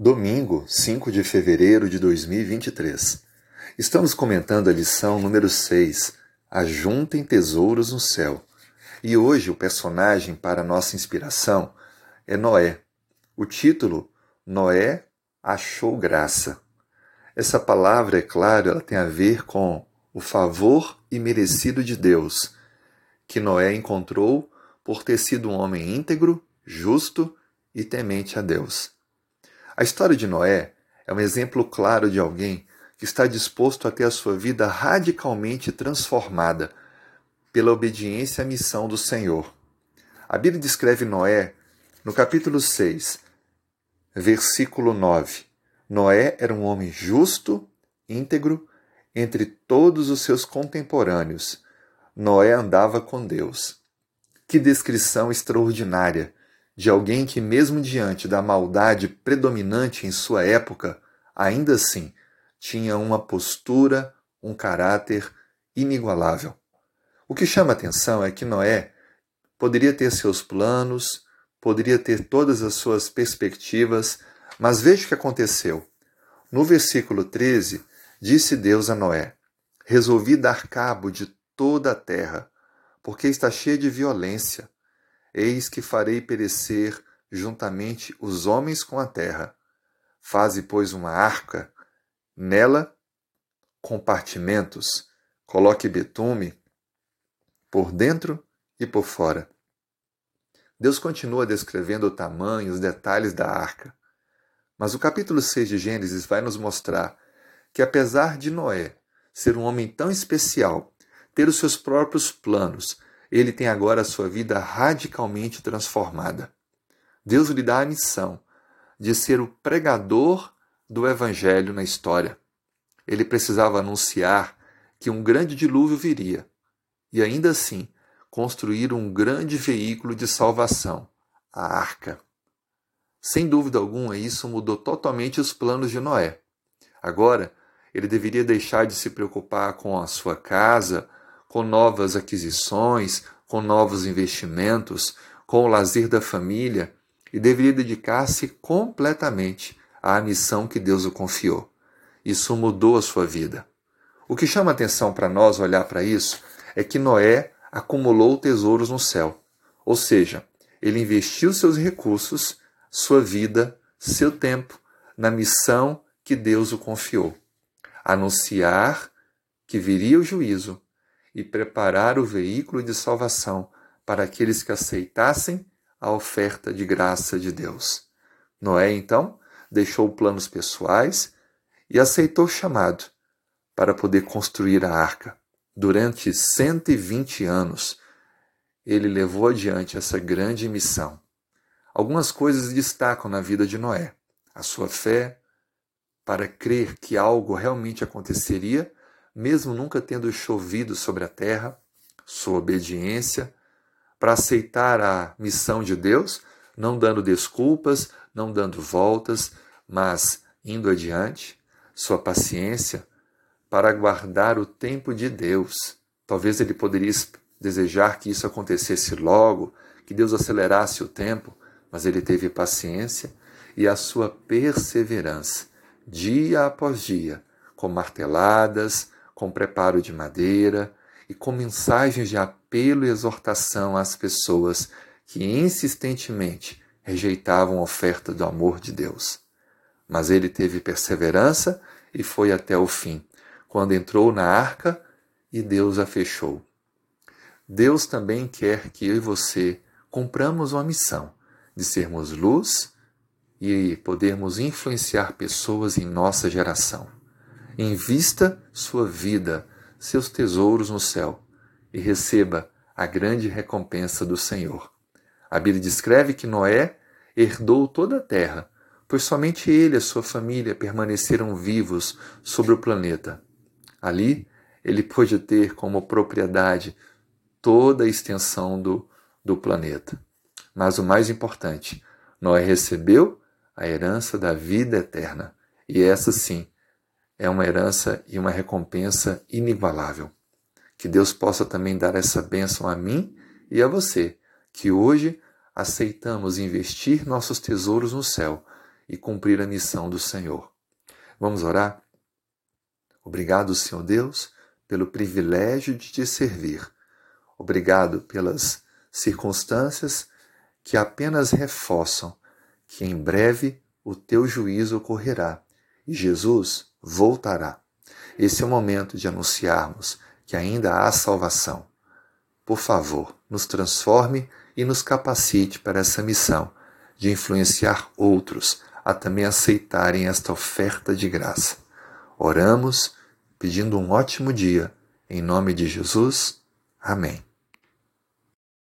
Domingo, 5 de fevereiro de 2023. Estamos comentando a lição número 6, Ajuntem tesouros no céu. E hoje o personagem para nossa inspiração é Noé. O título, Noé achou graça. Essa palavra, é claro, ela tem a ver com o favor imerecido de Deus, que Noé encontrou por ter sido um homem íntegro, justo e temente a Deus. A história de Noé é um exemplo claro de alguém que está disposto a ter a sua vida radicalmente transformada pela obediência à missão do Senhor. A Bíblia descreve Noé no capítulo 6, versículo 9. Noé era um homem justo, íntegro, entre todos os seus contemporâneos. Noé andava com Deus. Que descrição extraordinária de alguém que, mesmo diante da maldade predominante em sua época, ainda assim tinha uma postura, um caráter inigualável. O que chama atenção é que Noé poderia ter seus planos, poderia ter todas as suas perspectivas, mas veja o que aconteceu. No versículo 13, disse Deus a Noé: Resolvi dar cabo de toda a terra, porque está cheia de violência Eis que farei perecer juntamente os homens com a terra. Faze, pois, uma arca, nela compartimentos, coloque betume por dentro e por fora. Deus continua descrevendo o tamanho, os detalhes da arca. Mas o capítulo 6 de Gênesis vai nos mostrar que, apesar de Noé ser um homem tão especial, ter os seus próprios planos, ele tem agora a sua vida radicalmente transformada. Deus lhe dá a missão de ser o pregador do Evangelho na história. Ele precisava anunciar que um grande dilúvio viria e, ainda assim, construir um grande veículo de salvação, a arca. Sem dúvida alguma, isso mudou totalmente os planos de Noé. Agora, ele deveria deixar de se preocupar com a sua casa, com novas aquisições, com novos investimentos, com o lazer da família e deveria dedicar-se completamente à missão que Deus o confiou. Isso mudou a sua vida. O que chama atenção para nós olhar para isso é que Noé acumulou tesouros no céu, ou seja, ele investiu seus recursos, sua vida, seu tempo na missão que Deus o confiou anunciar que viria o juízo e preparar o veículo de salvação para aqueles que aceitassem a oferta de graça de Deus. Noé, então, deixou planos pessoais e aceitou o chamado para poder construir a arca. Durante 120 anos, ele levou adiante essa grande missão. Algumas coisas destacam na vida de Noé: a sua fé para crer que algo realmente aconteceria mesmo nunca tendo chovido sobre a terra, sua obediência, para aceitar a missão de Deus, não dando desculpas, não dando voltas, mas indo adiante, sua paciência para aguardar o tempo de Deus. Talvez ele poderia desejar que isso acontecesse logo, que Deus acelerasse o tempo, mas ele teve paciência e a sua perseverança, dia após dia, com marteladas, com preparo de madeira e com mensagens de apelo e exortação às pessoas que insistentemente rejeitavam a oferta do amor de Deus. Mas ele teve perseverança e foi até o fim, quando entrou na arca e Deus a fechou. Deus também quer que eu e você cumpramos uma missão de sermos luz e podermos influenciar pessoas em nossa geração. Invista sua vida, seus tesouros no céu e receba a grande recompensa do Senhor. A Bíblia descreve que Noé herdou toda a terra, pois somente ele e a sua família permaneceram vivos sobre o planeta. Ali, ele pôde ter como propriedade toda a extensão do, do planeta. Mas o mais importante, Noé recebeu a herança da vida eterna. E essa sim é uma herança e uma recompensa inigualável. Que Deus possa também dar essa bênção a mim e a você, que hoje aceitamos investir nossos tesouros no céu e cumprir a missão do Senhor. Vamos orar? Obrigado, Senhor Deus, pelo privilégio de te servir. Obrigado pelas circunstâncias que apenas reforçam que em breve o teu juízo ocorrerá e Jesus voltará. Esse é o momento de anunciarmos que ainda há salvação. Por favor, nos transforme e nos capacite para essa missão de influenciar outros a também aceitarem esta oferta de graça. Oramos pedindo um ótimo dia. Em nome de Jesus. Amém.